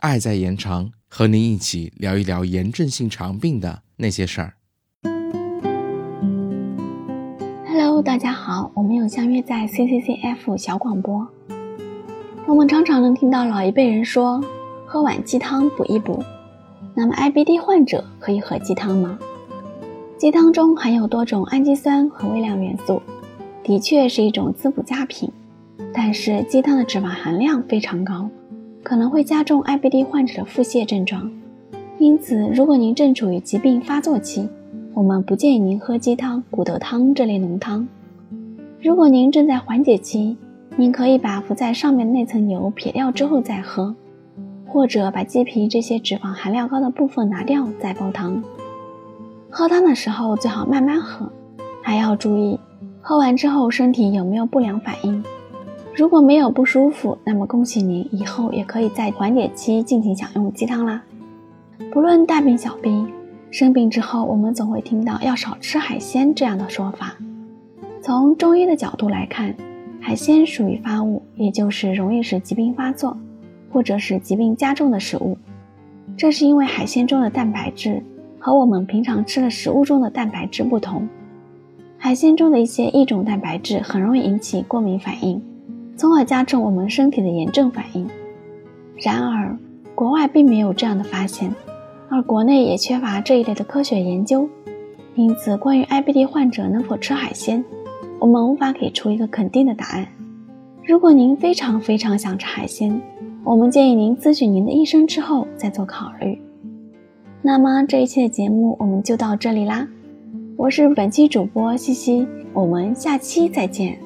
爱在延长，和您一起聊一聊炎症性肠病的那些事儿。Hello，大家好，我们又相约在 CCCF 小广播。我们常常能听到老一辈人说，喝碗鸡汤补一补。那么 IBD 患者可以喝鸡汤吗？鸡汤中含有多种氨基酸和微量元素，的确是一种滋补佳品。但是鸡汤的脂肪含量非常高，可能会加重 IBD 患者的腹泻症状。因此，如果您正处于疾病发作期，我们不建议您喝鸡汤、骨头汤这类浓汤。如果您正在缓解期，您可以把浮在上面的那层油撇掉之后再喝，或者把鸡皮这些脂肪含量高的部分拿掉再煲汤。喝汤的时候最好慢慢喝，还要注意喝完之后身体有没有不良反应。如果没有不舒服，那么恭喜您，以后也可以在缓解期进行享用鸡汤啦。不论大病小病，生病之后我们总会听到要少吃海鲜这样的说法。从中医的角度来看，海鲜属于发物，也就是容易使疾病发作或者使疾病加重的食物。这是因为海鲜中的蛋白质。和我们平常吃的食物中的蛋白质不同，海鲜中的一些异种蛋白质很容易引起过敏反应，从而加重我们身体的炎症反应。然而，国外并没有这样的发现，而国内也缺乏这一类的科学研究，因此关于 IBD 患者能否吃海鲜，我们无法给出一个肯定的答案。如果您非常非常想吃海鲜，我们建议您咨询您的医生之后再做考虑。那么这一期的节目我们就到这里啦，我是本期主播西西，我们下期再见。